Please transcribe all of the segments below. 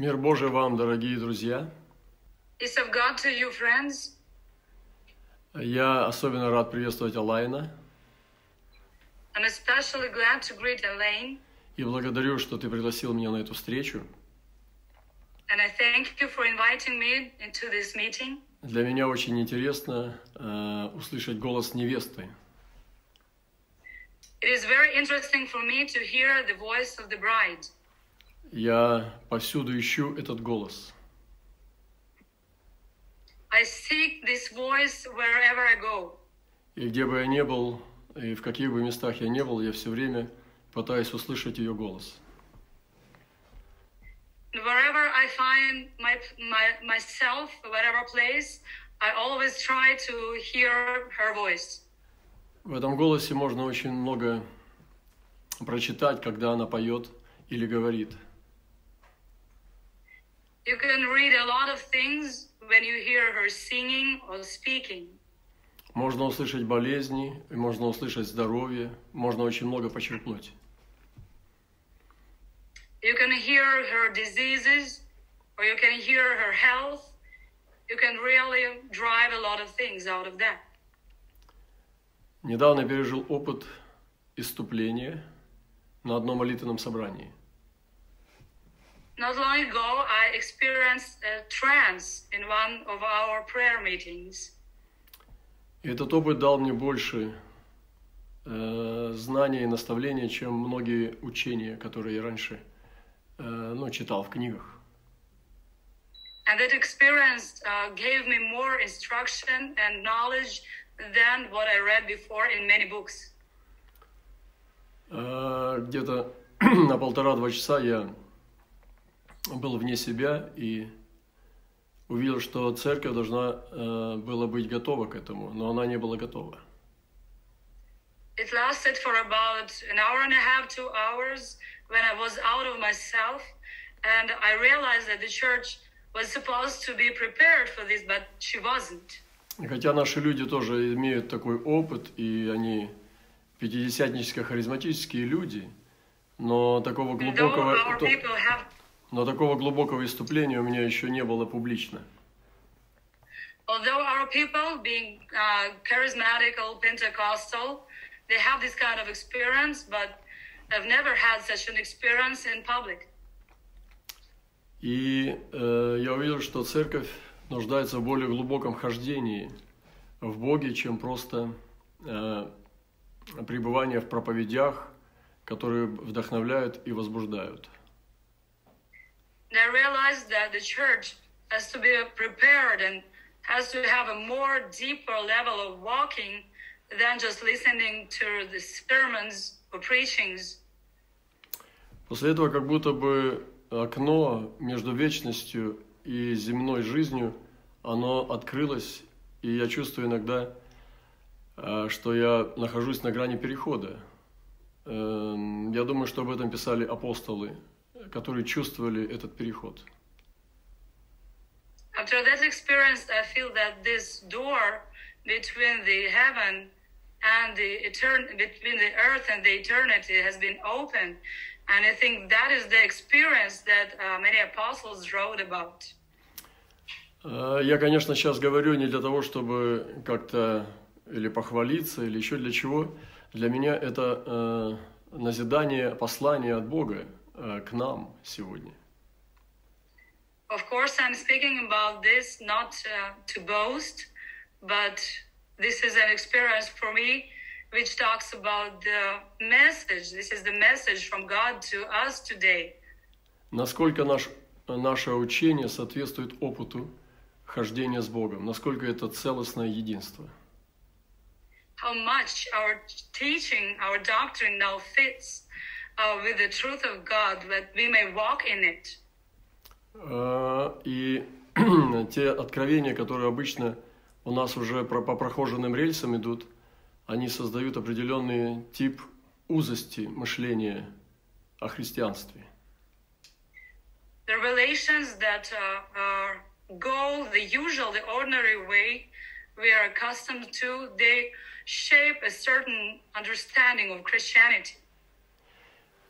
Мир Божий вам, дорогие друзья. Peace of God to you, friends. Я особенно рад приветствовать Алайна I'm especially glad to greet Elaine, и благодарю, что ты пригласил меня на эту встречу. and I thank you for inviting me into this meeting. Для меня очень интересно э, услышать голос невесты. It is very interesting for me to hear the voice of the bride. Я повсюду ищу этот голос. I seek this voice wherever I go. И где бы я ни был, и в каких бы местах я не был, я все время пытаюсь услышать ее голос. Wherever I find my, my, myself, whatever place, I always try to hear her voice. В этом голосе можно очень много прочитать, когда она поет или говорит. You can read a lot of things when you hear her singing or speaking. Можно услышать болезни, можно услышать здоровье, можно очень много почерпнуть. You can hear her diseases, or you can hear her health. You can really drive a lot of things out of that. Недавно пережил опыт иступления на одном молитвенном собрании. Not long ago, I experienced a trance in one of our prayer meetings. Этот опыт дал мне больше э, знаний и наставления, чем многие учения, которые я раньше э, ну, читал в книгах. And that experience uh, gave me more instruction and knowledge than what I read before in many books. Э, где-то на полтора-два часа я был вне себя и увидел, что церковь должна э, была быть готова к этому, но она не была готова. It lasted for about an hour and a half, two hours, when I was out of myself, and I realized that the church was supposed to be prepared for this, but she wasn't. Хотя наши люди тоже имеют такой опыт, и они пятидесятническо-харизматические люди, но такого глубокого, have, но такого глубокого иступления у меня еще не было публично. although our people, being uh, charismatical, Pentecostal, they have this kind of experience, but I've never had such an experience in public. И э, я увидел, что церковь нуждается в более глубоком хождении в Боге, чем просто э, пребывание в проповедях, которые вдохновляют и возбуждают. I realized that the church has to be prepared and has to have a more deeper level of walking than just listening to the sermons or preachings. После этого как будто бы окно между вечностью и земной жизнью, оно открылось, и я чувствую иногда, э, что я нахожусь на грани перехода. Эм, Я думаю, что об этом писали апостолы, которые чувствовали этот переход. After that experience, I feel that this door between the heaven and the etern- between the earth and the eternity has been opened, and I think that is the experience that uh, many apostles wrote about. Э, Я, конечно, сейчас говорю не для того, чтобы как-то или похвалиться, или еще для чего. Для меня это э, назидание, послание от Бога э, к нам сегодня. Of course, I'm speaking about this not uh, to boast, but this is an experience for me which talks about the message. This is the message from God to us today. Насколько наш, наше учение соответствует опыту хождения с Богом, насколько это целостное единство. How much our teaching, our doctrine now fits uh, with the truth of God, that we may walk in it. Э, И те откровения, которые обычно у нас уже по прохоженным рельсам идут, они создают определенный тип узости мышления о христианстве. The relations that uh, are go the usual, the ordinary way we are accustomed to, they shape a certain understanding of Christianity.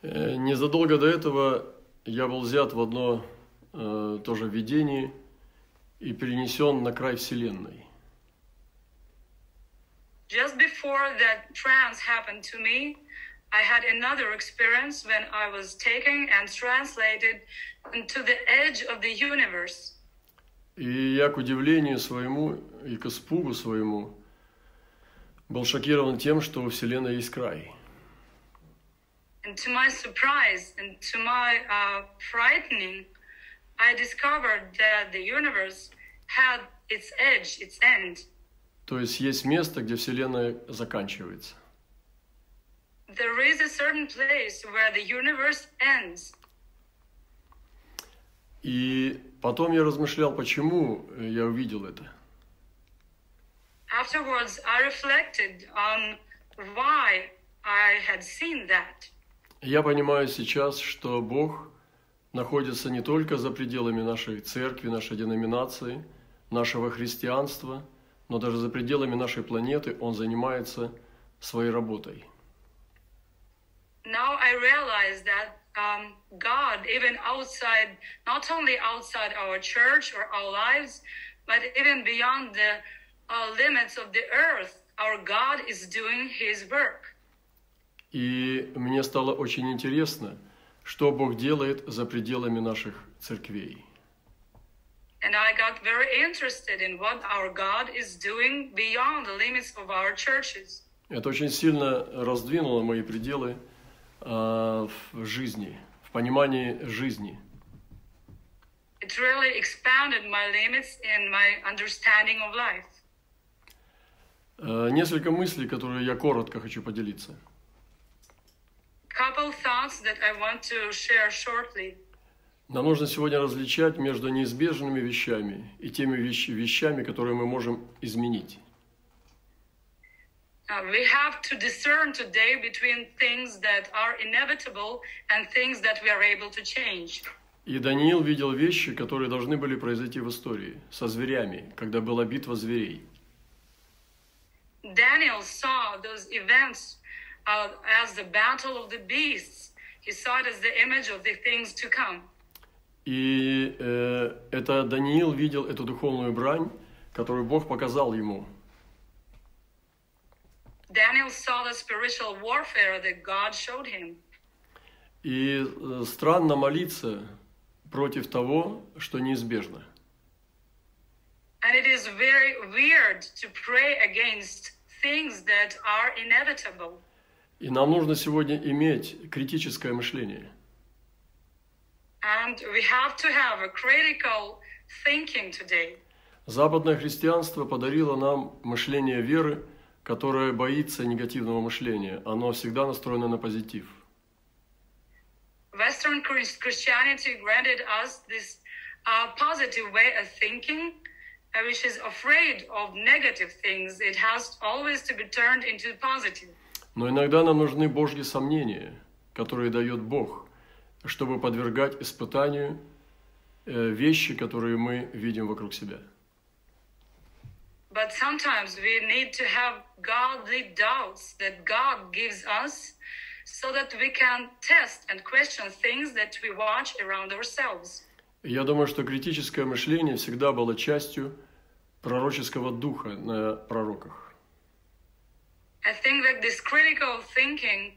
Э, Незадолго до этого я был взят в одно э, тоже в видении и перенесен на край Вселенной. Just before that trance happened to me, I had another experience when I was taken and translated into the edge of the universe. И я, к удивлению своему и к испугу своему, был шокирован тем, что у Вселенной есть край. And to my surprise and to my uh, frightening, I discovered that the universe had its edge, its end. То есть есть место, где Вселенная заканчивается. There is a certain place where the universe ends. И потом я размышлял, почему я увидел это. Afterwards, I reflected on why I had seen that. Я понимаю сейчас, что Бог находится не только за пределами нашей церкви, нашей деноминации, нашего христианства, но даже за пределами нашей планеты Он занимается своей работой. Now I realize that um, God, even outside, not only outside our church or our lives, but even beyond the uh, limits of the earth, our God is doing His work. И мне стало очень интересно, что Бог делает за пределами наших церквей. And I got very interested in what our God is doing beyond the limits of our churches. Это очень сильно раздвинуло мои пределы а, в жизни, в понимании жизни. It really expanded my limits in my understanding of life. А, Несколько мыслей, которые я коротко хочу поделиться. Couple thoughts that I want to share shortly. Нам нужно сегодня различать между неизбежными вещами и теми вещ- вещами, которые мы можем изменить. Uh, we have to discern today between things that are inevitable and things that we are able to change. И Даниил видел вещи, которые должны были произойти в истории, со зверями, когда была битва зверей. Daniel saw those events uh, as the battle of the beasts. He saw it as the image of the things to come. И э, это Даниил видел эту духовную брань, которую Бог показал ему. Daniel saw the spiritual warfare that God showed him. И э, странно молиться против того, что неизбежно. And it is very weird to pray against things that are inevitable. И нам нужно сегодня иметь критическое мышление. And we have to have a critical thinking today. Западное христианство подарило нам мышление веры, которое боится негативного мышления. Оно всегда настроено на позитив. Western Chris- Christianity granted us this uh, positive way of thinking, uh, which is afraid of negative things. It has always to be turned into positive. Но иногда нам нужны Божьи сомнения, которые дает Бог, чтобы подвергать испытанию э, вещи, которые мы видим вокруг себя. But sometimes we need to have godly doubts that God gives us so that we can test and question things that we watch around ourselves. Я думаю, что критическое мышление всегда было частью пророческого духа на пророках. I think that this critical thinking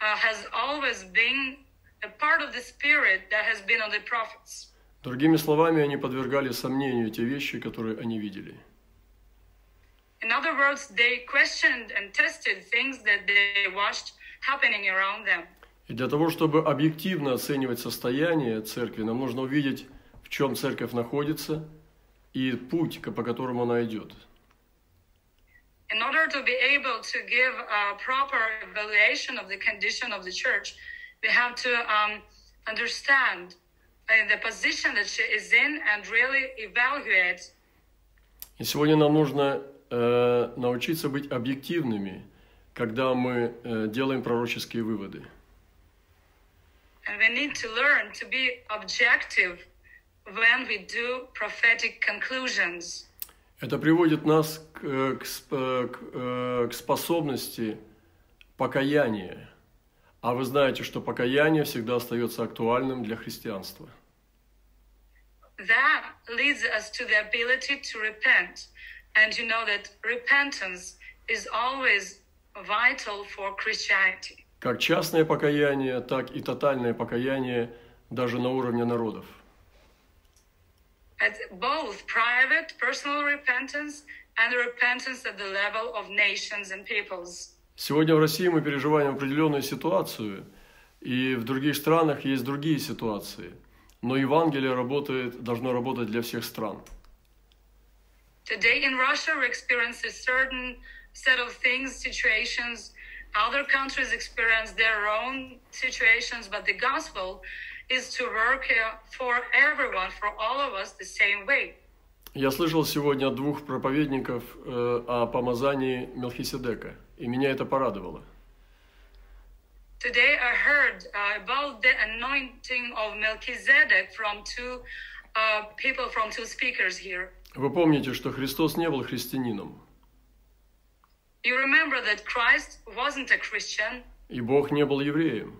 uh, has always been a part of the spirit that has been on the prophets. Другими словами, они подвергали сомнению те вещи, которые они видели. In other words, they questioned and tested things that they watched happening around them. И для того, чтобы объективно оценивать состояние церкви, нам нужно увидеть, в чем церковь находится и путь, по которому она идет. In order to be able to give a proper evaluation of the condition of the church, we have to um, understand uh, the position that she is in and really evaluate И сегодня нам нужно э, научиться быть объективными, когда мы э, делаем пророческие выводы. And we need to learn to be objective when we do prophetic conclusions. Это приводит нас к, к к, э, к способности покаяния. А вы знаете, что покаяние всегда остается актуальным для христианства. that leads us to the ability to repent. And you know that repentance is always vital for Christianity. Как частное покаяние, так и тотальное покаяние даже на уровне народов. At both private, personal repentance and repentance at the level of nations and peoples. Сегодня в России мы переживаем определенную ситуацию, и в других странах есть другие ситуации. Но Евангелие работает, должно работать для всех стран. Today in Russia, we experience a certain set of things, situations. Other countries experience their own situations, but the gospel is to work uh, for everyone, for all of us, the same way. Я слышал сегодня от двух проповедников э, о помазании Мелхиседека, и меня это порадовало. Today I heard uh, about the anointing of Melchizedek from two uh, people, from two speakers here. Вы помните, что Христос не был христианином, You remember that Christ wasn't a Christian и Бог не был евреем.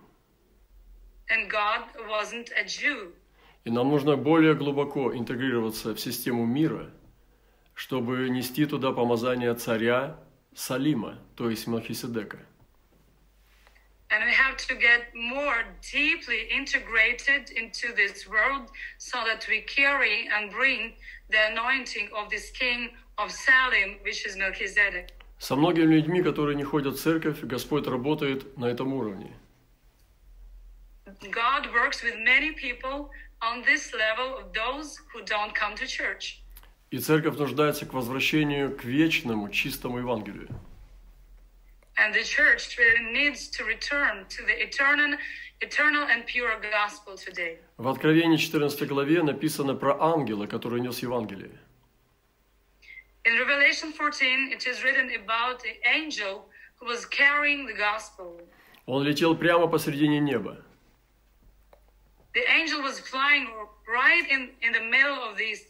And God wasn't a Jew. И нам нужно более глубоко интегрироваться в систему мира, чтобы нести туда помазание царя Салима, то есть Мелхиседека. And we have to get more deeply integrated into this world so that we carry and bring the anointing of this king of Salem, which is Melchizedek. Со многими людьми, которые не ходят в церковь, Господь работает на этом уровне. God works with many people on this level of those who don't come to church. И церковь нуждается к возвращению к вечному, чистому Евангелию. And the church really needs to return to the eternal, eternal and pure gospel today. В Откровении 14 главе написано про ангела, который нес Евангелие. In Revelation 14, it is written about the angel who was carrying the gospel. Он летел прямо посредине неба. The angel was flying right in, in the middle of, these,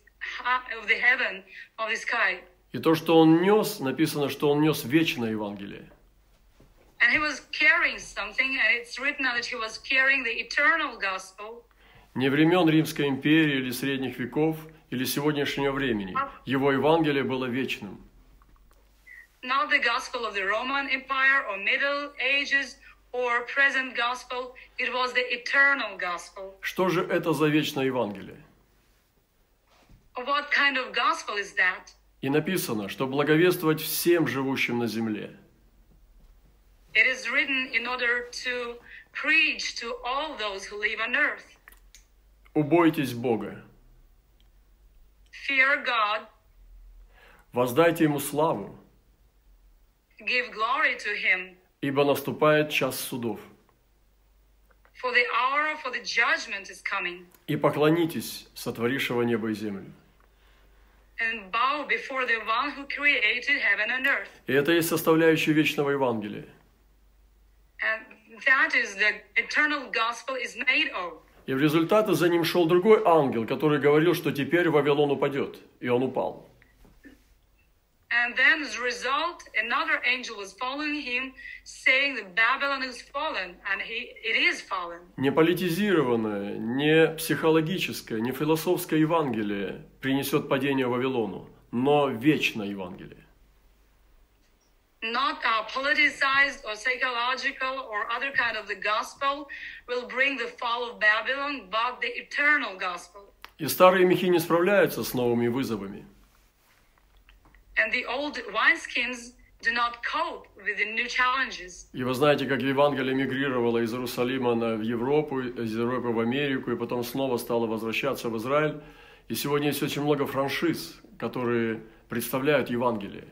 of the heaven, of the sky. И то, что он нес, написано, что он нес вечное Евангелие. And he was carrying something, and it's written that he was carrying the eternal gospel, Не времен Римской империи или средних веков, или сегодняшнего времени. Его Евангелие было вечным. not the gospel of the Roman Empire or Middle Ages gospel. It was the eternal gospel. Что же это за вечное Евангелие? What kind of gospel is that? И написано, что благовествовать всем живущим на земле. It is written in order to preach to all those who live on earth. Убойтесь Бога, Fear God, воздайте Ему славу, give glory to Him, ибо наступает час судов. for the hour for the judgment is coming. И поклонитесь сотворившего небо и землю. And bow before the one who created heaven and earth. И это есть составляющая вечного Евангелия. And that is the eternal gospel is made of. И в результате за ним шел другой ангел, который говорил, что теперь Вавилон упадет. И он упал. And then as a result, another angel was following him, saying that Babylon is fallen, and he, it is fallen. Не политизированное, не психологическое, не философское Евангелие принесет падение Вавилону, но вечное Евангелие. Not uh, politicized or psychological or other kind of the gospel will bring the fall of Babylon, but the eternal gospel. И старые мехи не справляются с новыми вызовами. And the old wineskins do not cope with the new challenges. И вы знаете, как Евангелие мигрировало из Иерусалима на, в Европу, из Европы в Америку, и потом снова стало возвращаться в Израиль. И сегодня есть очень много франшиз, которые представляют Евангелие.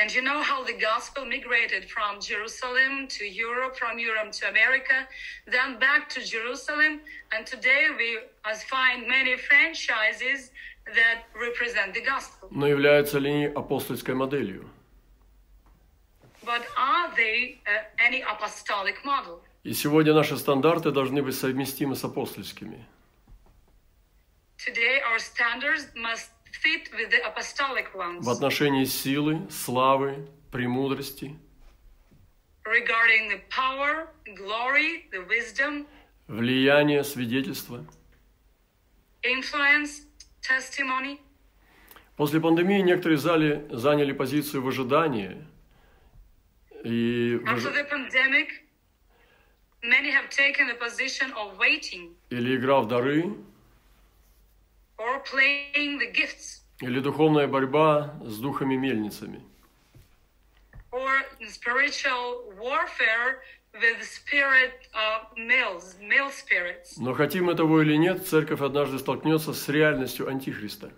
And you know how the gospel migrated from Jerusalem to Europe, from Europe to America, then back to Jerusalem. And today we uh, find many franchises that represent the gospel. Но являются ли они апостольской моделью? But are they uh, any apostolic model? И сегодня наши стандарты должны быть совместимы с апостольскими. Today our standards must fit with the apostolic ones В отношении силы, славы, премудрости, regarding the power, glory, the wisdom, влияния, свидетельства. influence. После пандемии некоторые зали заняли позицию в ожидании. И After the pandemic, many have taken the position of waiting или игра в дары, or playing the gifts или духовная борьба с духами-мельницами. or spiritual warfare with spirit uh, mills, mill spirits. Но хотим мы того или нет, церковь однажды столкнется с реальностью Антихриста.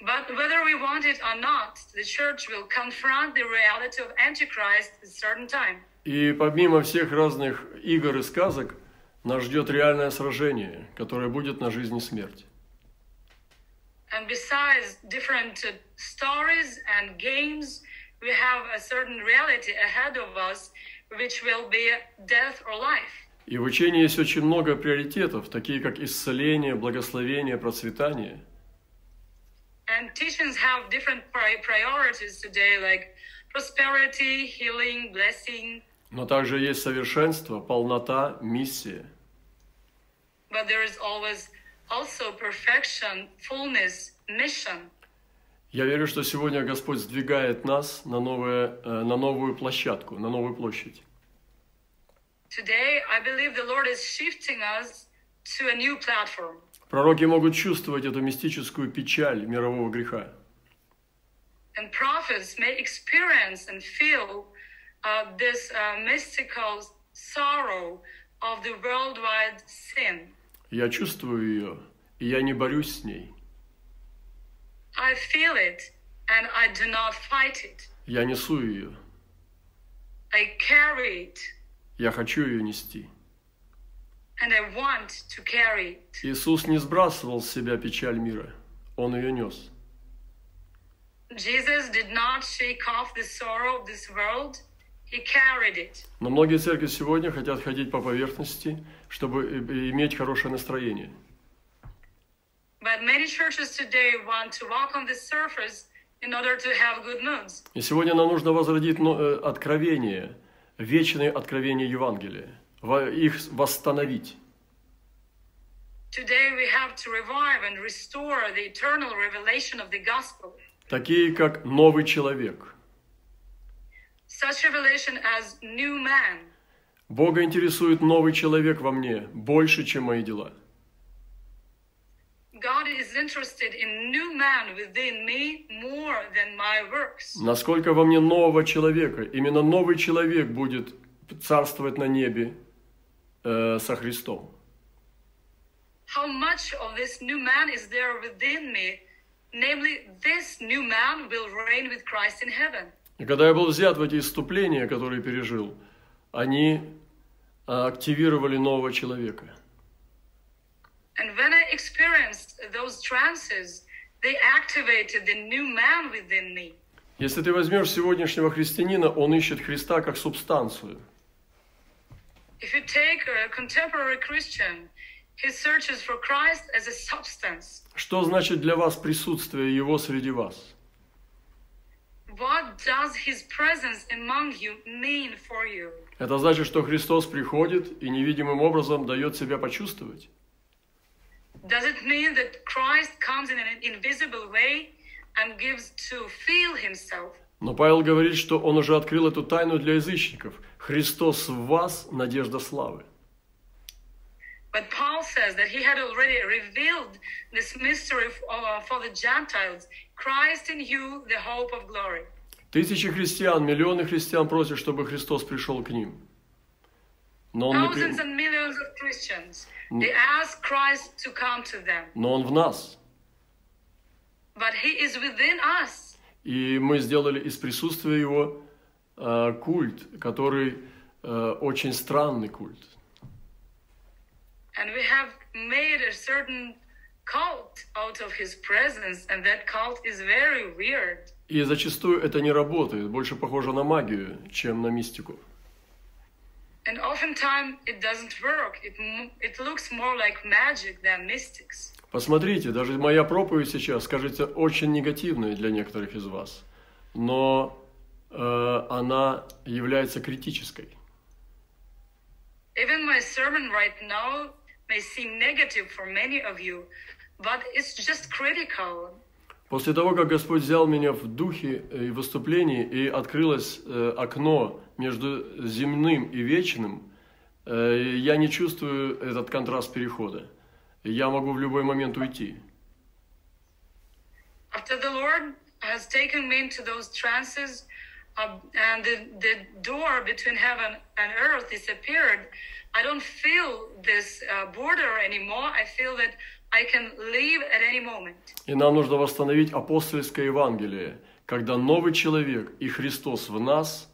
But whether we want it or not, the church will confront the reality of Antichrist at a certain time. И помимо всех разных игр и сказок, нас ждет реальное сражение, которое будет на жизнь и смерть. And besides different uh, stories and games, we have a certain reality ahead of us, which will be death or life. И в учении есть очень много приоритетов, такие как исцеление, благословение, процветание. And teachings have different pri- priorities today, like prosperity, healing, blessing. Но также есть совершенство, полнота, миссия. But there is always also perfection, fullness, mission. Я верю, что сегодня Господь сдвигает нас на, новое, э, на новую площадку, на новую площадь. Today, I believe the Lord is shifting us to a new platform. Пророки могут чувствовать эту мистическую печаль мирового греха. And prophets may experience and feel uh, this uh, mystical sorrow of the worldwide sin. Я чувствую ее, и я не борюсь с ней. I feel it and I do not fight it. Я несу ее. I carry it Я хочу ее нести. and I want to carry it. Иисус не сбрасывал с себя печаль мира. Он ее нес. Jesus did not shake off the sorrow of this world, he carried it. Но многие церкви сегодня хотят ходить по поверхности, чтобы иметь хорошее настроение. И сегодня нам нужно возродить но- э, откровение, вечные откровения Евангелия, их восстановить. Today we have to revive and restore the eternal revelation of the gospel. Такие, как новый человек. Such revelation as new man. Бога интересует новый человек во мне больше, чем мои дела. God is interested in new man within me more than my works. Насколько во мне нового человека, именно новый человек будет царствовать на небе э, со Христом. How much of this new man is there within me? Namely, this new man will reign with Christ in heaven. И когда я был взят в эти иступления, которые пережил, они активировали нового человека. And when I experienced those trances, they activated the new man within me. Если ты возьмешь сегодняшнего христианина, он ищет Христа как субстанцию. If you take a contemporary Christian, he searches for Christ as a substance. Что значит для вас присутствие Его среди вас? What does his presence among you mean for you? Это значит, что Христос приходит и невидимым образом дает себя почувствовать. Does it mean that Christ comes in an invisible way and gives to feel himself? Но Павел говорит, что он уже открыл эту тайну для язычников. Христос в вас – надежда славы. But Paul says that he had already revealed this mystery uh, for the Gentiles Christ in you, the hope of glory. Тысячи христиан, миллионы христиан просят, чтобы Христос пришел к ним. Но он, не при- Thousands and millions of Christians, they ask Christ to come to them. Но он в нас. But he is within us. И мы сделали из присутствия его э, культ, который э, очень странный культ. And we have made a certain cult out of his presence, and that cult is very weird. И зачастую это не работает, больше похоже на магию, чем на мистику. And oftentimes it doesn't work. It, it looks more like magic than mystics. Посмотрите, даже моя проповедь сейчас, кажется, очень негативной для некоторых из вас, но э, она является критической. Even my sermon right now may seem negative for many of you, but it's just critical. После того, как Господь взял меня в духе и выступлении, и открылось э, окно между земным и вечным, э, я не чувствую этот контраст перехода. Я могу в любой момент уйти. After the Lord has taken me into those trances, uh, and the, the door between heaven and earth disappeared, I don't feel this uh, border anymore. I feel that I can leave at any moment. И нам нужно восстановить апостольское Евангелие, когда новый человек и Христос в нас,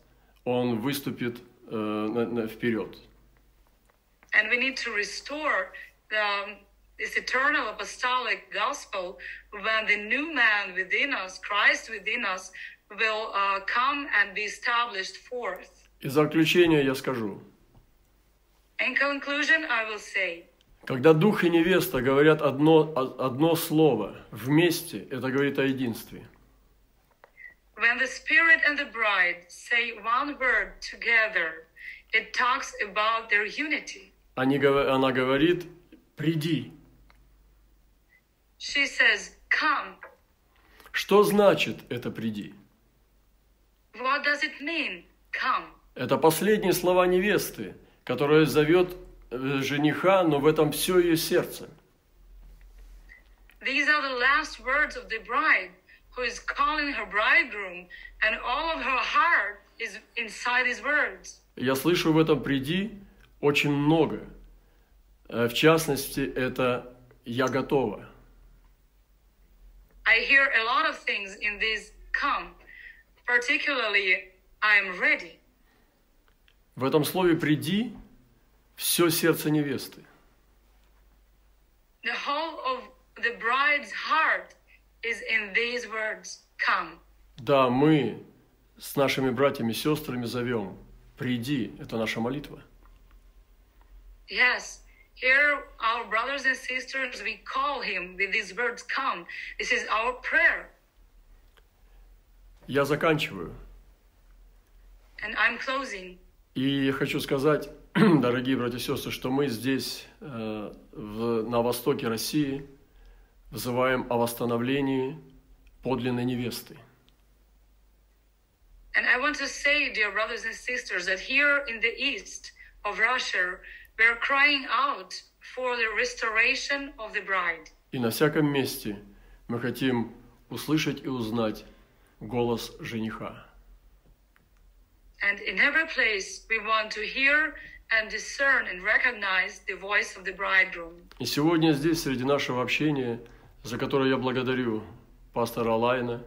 он выступит э, на- на- вперед. And we need to restore the, this eternal apostolic gospel when the new man within us, Christ within us, will uh, come and be established forth. И за заключение я скажу, In conclusion, I will say, когда дух и невеста говорят одно, одно слово вместе, это говорит о единстве. when the Spirit and the bride say one word together, it talks about their unity. Они она говорит, приди. She says, Come. Что значит это приди? What does it mean? Come. Это последние слова невесты, которая зовет жениха, но в этом все ее сердце. These are the last words of the bride who is calling her bridegroom, and all of her heart is inside these words. Я слышу в этом «приди» очень много. Э, В частности, это «я готова». I hear a lot of things in this come, particularly, I am ready. В этом слове «приди» все сердце невесты. The whole of the bride's heart is in these words come. Да, мы с нашими братьями и сестрами зовем «приди» – это наша молитва. Yes, here, our brothers and sisters, we call him with these words come. This is our prayer. Я заканчиваю. And I'm closing. И я хочу сказать, дорогие братья и сестры, что мы здесь, э, в- на востоке России, взываем о восстановлении подлинной невесты. And I want to say, dear brothers and sisters, that here in the east of Russia, we're crying out for the restoration of the bride. И на всяком месте мы хотим услышать и узнать голос жениха. And in every place, we want to hear and discern and recognize the voice of the bridegroom. И сегодня здесь, среди нашего общения, за которое я благодарю пастора Лайна,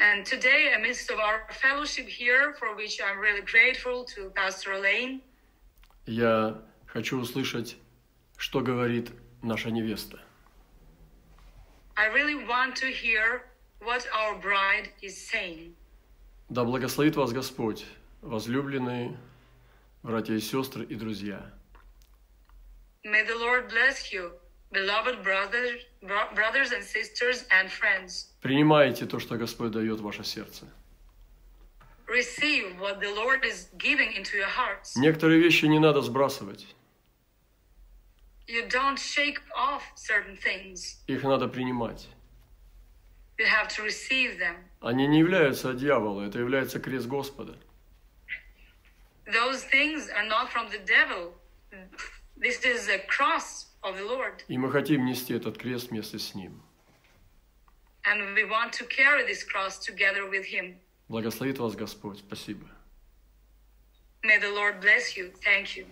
And today, amidst of our fellowship here, for which I'm really grateful to Pastor Elaine, я хочу услышать, что говорит наша невеста. I really want to hear what our bride is saying. Да благословит вас Господь, возлюбленные братья и сестры и друзья. May the Lord bless you, beloved brothers, bro- brothers and sisters and friends. Принимайте то, что Господь дает в ваше сердце. Receive what the Lord is giving into your hearts. Некоторые вещи не надо сбрасывать, You don't shake off certain things. их надо принимать. You have to receive them. Они не являются от дьявола, это является крест Господа. Those things are not from the devil. This is a cross of the Lord. И мы хотим нести этот крест вместе с Ним. And we want to carry this cross together with Him. Благословит вас Господь. Спасибо. May the Lord bless you. Thank you.